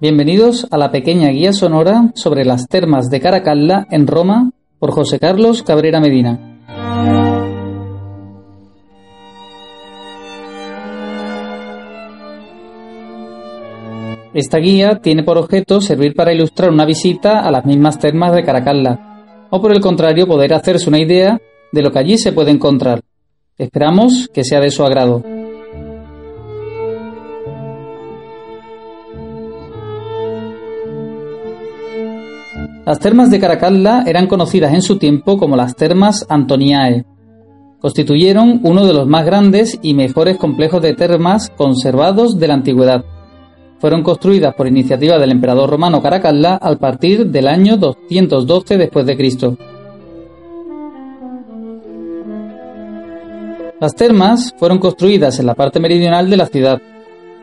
Bienvenidos a la pequeña guía sonora sobre las termas de Caracalla en Roma por José Carlos Cabrera Medina. Esta guía tiene por objeto servir para ilustrar una visita a las mismas termas de Caracalla, o por el contrario poder hacerse una idea de lo que allí se puede encontrar. Esperamos que sea de su agrado. Las termas de Caracalla eran conocidas en su tiempo como las termas Antoniae. Constituyeron uno de los más grandes y mejores complejos de termas conservados de la antigüedad. Fueron construidas por iniciativa del emperador romano Caracalla al partir del año 212 después de Cristo. Las termas fueron construidas en la parte meridional de la ciudad.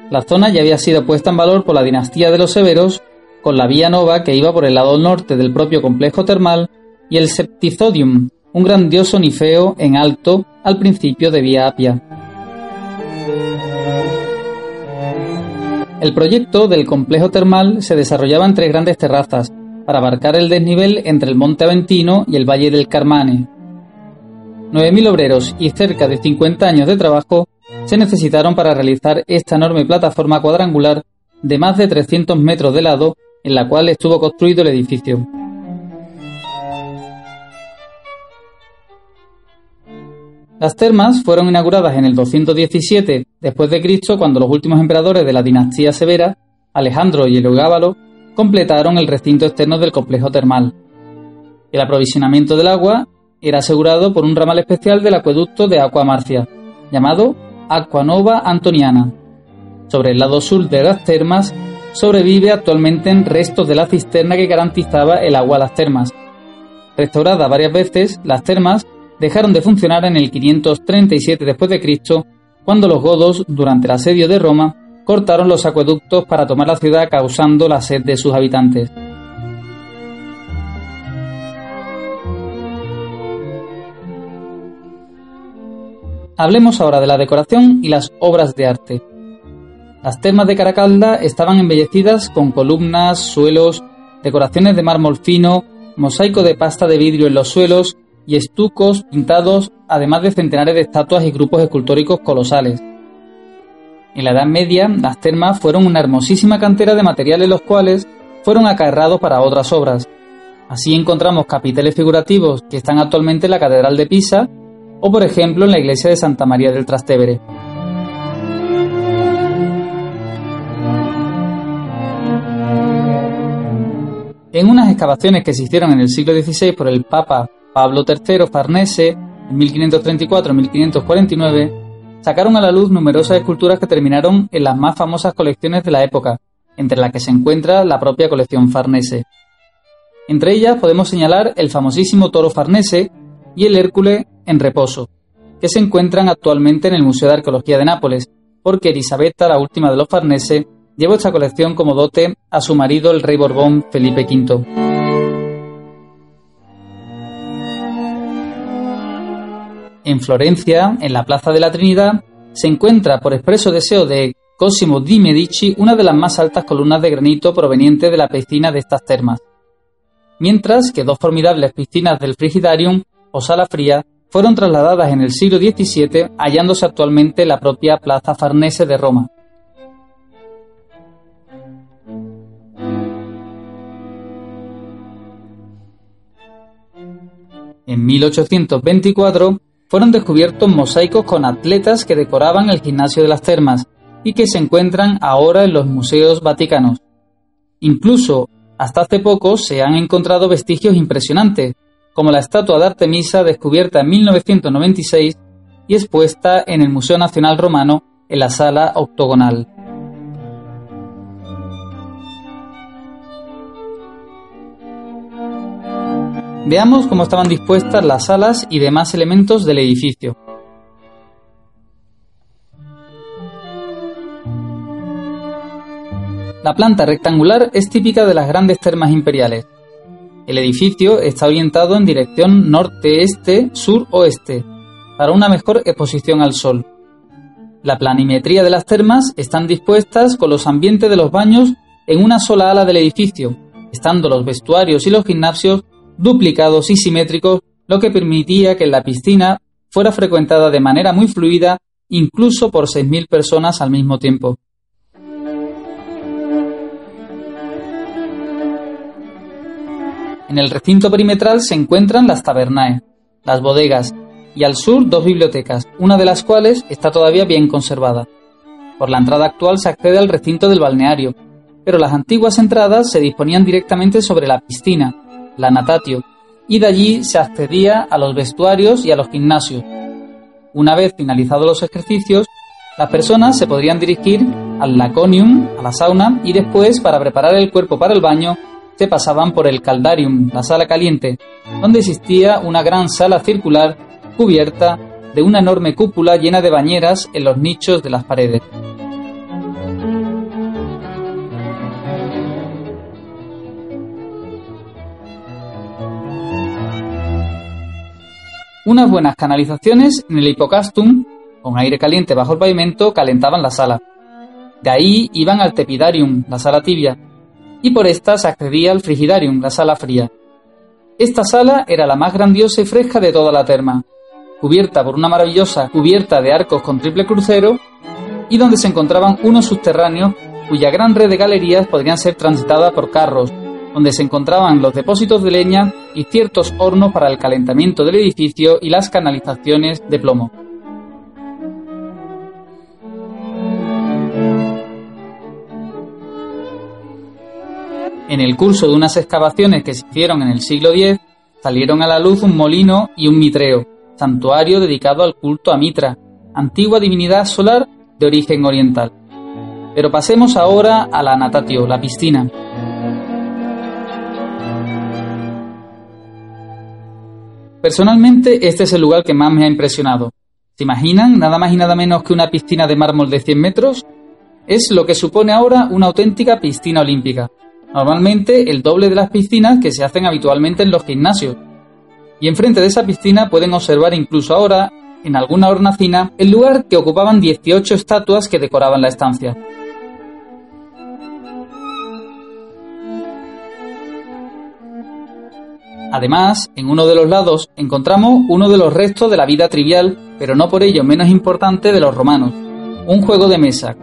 La zona ya había sido puesta en valor por la dinastía de los Severos con la vía nova que iba por el lado norte del propio complejo termal y el Septizodium, un grandioso nifeo en alto al principio de Vía Apia. El proyecto del complejo termal se desarrollaba en tres grandes terrazas para abarcar el desnivel entre el monte Aventino y el valle del Carmane. 9.000 obreros y cerca de 50 años de trabajo se necesitaron para realizar esta enorme plataforma cuadrangular de más de 300 metros de lado en la cual estuvo construido el edificio. Las termas fueron inauguradas en el 217 después de Cristo cuando los últimos emperadores de la dinastía severa, Alejandro y Heliogábalo, completaron el recinto externo del complejo termal. El aprovisionamiento del agua era asegurado por un ramal especial del acueducto de Aqua Marcia, llamado Aquanova Antoniana. Sobre el lado sur de las termas sobrevive actualmente en restos de la cisterna que garantizaba el agua a las termas. Restaurada varias veces, las termas dejaron de funcionar en el 537 después de Cristo, cuando los godos, durante el asedio de Roma, cortaron los acueductos para tomar la ciudad causando la sed de sus habitantes. Hablemos ahora de la decoración y las obras de arte. Las termas de Caracalda estaban embellecidas con columnas, suelos, decoraciones de mármol fino, mosaico de pasta de vidrio en los suelos y estucos pintados, además de centenares de estatuas y grupos escultóricos colosales. En la Edad Media, las termas fueron una hermosísima cantera de materiales los cuales fueron acarreados para otras obras. Así encontramos capiteles figurativos que están actualmente en la Catedral de Pisa o, por ejemplo, en la iglesia de Santa María del Trastevere. En unas excavaciones que se hicieron en el siglo XVI por el Papa Pablo III Farnese en 1534-1549, sacaron a la luz numerosas esculturas que terminaron en las más famosas colecciones de la época, entre las que se encuentra la propia colección Farnese. Entre ellas podemos señalar el famosísimo toro Farnese y el Hércules en reposo, que se encuentran actualmente en el Museo de Arqueología de Nápoles, porque Elisabetta, la última de los Farnese, llevó esta colección como dote a su marido el rey Borbón Felipe V. En Florencia, en la Plaza de la Trinidad, se encuentra por expreso deseo de Cosimo di Medici una de las más altas columnas de granito proveniente de la piscina de estas termas, mientras que dos formidables piscinas del Frigidarium o Sala Fría fueron trasladadas en el siglo XVII, hallándose actualmente la propia Plaza Farnese de Roma. En 1824 fueron descubiertos mosaicos con atletas que decoraban el gimnasio de las termas y que se encuentran ahora en los museos vaticanos. Incluso hasta hace poco se han encontrado vestigios impresionantes, como la estatua de Artemisa descubierta en 1996 y expuesta en el Museo Nacional Romano en la sala octogonal. Veamos cómo estaban dispuestas las salas y demás elementos del edificio. La planta rectangular es típica de las grandes termas imperiales. El edificio está orientado en dirección norte-este, sur-oeste, para una mejor exposición al sol. La planimetría de las termas están dispuestas con los ambientes de los baños en una sola ala del edificio, estando los vestuarios y los gimnasios duplicados y simétricos, lo que permitía que la piscina fuera frecuentada de manera muy fluida incluso por 6.000 personas al mismo tiempo. En el recinto perimetral se encuentran las tabernae, las bodegas y al sur dos bibliotecas, una de las cuales está todavía bien conservada. Por la entrada actual se accede al recinto del balneario, pero las antiguas entradas se disponían directamente sobre la piscina, la natatio, y de allí se accedía a los vestuarios y a los gimnasios. Una vez finalizados los ejercicios, las personas se podrían dirigir al laconium, a la sauna, y después, para preparar el cuerpo para el baño, se pasaban por el caldarium, la sala caliente, donde existía una gran sala circular cubierta de una enorme cúpula llena de bañeras en los nichos de las paredes. Unas buenas canalizaciones en el hipocastum, con aire caliente bajo el pavimento, calentaban la sala. De ahí iban al tepidarium, la sala tibia, y por esta se accedía al frigidarium, la sala fría. Esta sala era la más grandiosa y fresca de toda la terma, cubierta por una maravillosa cubierta de arcos con triple crucero y donde se encontraban unos subterráneos cuya gran red de galerías podrían ser transitadas por carros, donde se encontraban los depósitos de leña y ciertos hornos para el calentamiento del edificio y las canalizaciones de plomo. En el curso de unas excavaciones que se hicieron en el siglo X, salieron a la luz un molino y un mitreo, santuario dedicado al culto a Mitra, antigua divinidad solar de origen oriental. Pero pasemos ahora a la natatio, la piscina. Personalmente, este es el lugar que más me ha impresionado. ¿Se imaginan nada más y nada menos que una piscina de mármol de 100 metros? Es lo que supone ahora una auténtica piscina olímpica, normalmente el doble de las piscinas que se hacen habitualmente en los gimnasios. Y enfrente de esa piscina pueden observar incluso ahora, en alguna hornacina, el lugar que ocupaban 18 estatuas que decoraban la estancia. Además, en uno de los lados encontramos uno de los restos de la vida trivial, pero no por ello menos importante, de los romanos, un juego de mesa,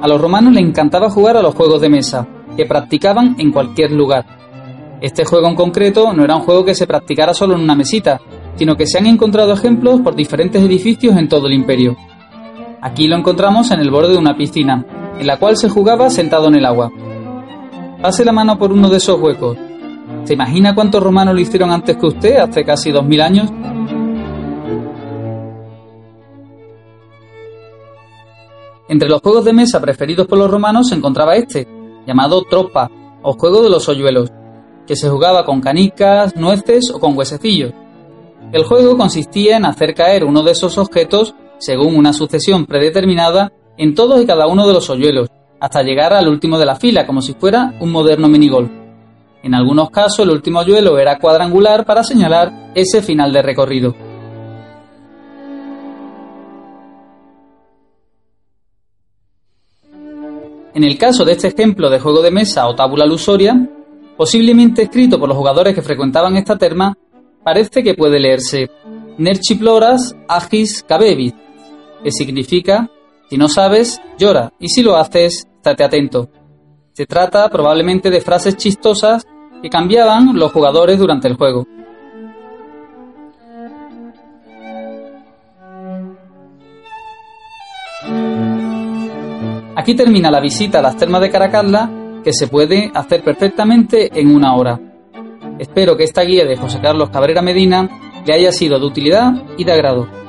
A los romanos les encantaba jugar a los juegos de mesa, que practicaban en cualquier lugar. Este juego en concreto no era un juego que se practicara solo en una mesita, sino que se han encontrado ejemplos por diferentes edificios en todo el imperio. Aquí lo encontramos en el borde de una piscina, en la cual se jugaba sentado en el agua. Pase la mano por uno de esos huecos. ¿Se imagina cuántos romanos lo hicieron antes que usted, hace casi dos mil años? Entre los juegos de mesa preferidos por los romanos se encontraba este, llamado tropa, o juego de los hoyuelos, que se jugaba con canicas, nueces o con huesecillos. El juego consistía en hacer caer uno de esos objetos, según una sucesión predeterminada, en todos y cada uno de los hoyuelos, hasta llegar al último de la fila, como si fuera un moderno minigolf. En algunos casos el último hoyuelo era cuadrangular para señalar ese final de recorrido. En el caso de este ejemplo de juego de mesa o tábula lusoria, posiblemente escrito por los jugadores que frecuentaban esta terma, parece que puede leerse Nerchiploras agis cabebit, que significa si no sabes, llora, y si lo haces, estate atento. Se trata probablemente de frases chistosas que cambiaban los jugadores durante el juego. Aquí termina la visita a las termas de Caracalla, que se puede hacer perfectamente en una hora. Espero que esta guía de José Carlos Cabrera Medina le haya sido de utilidad y de agrado.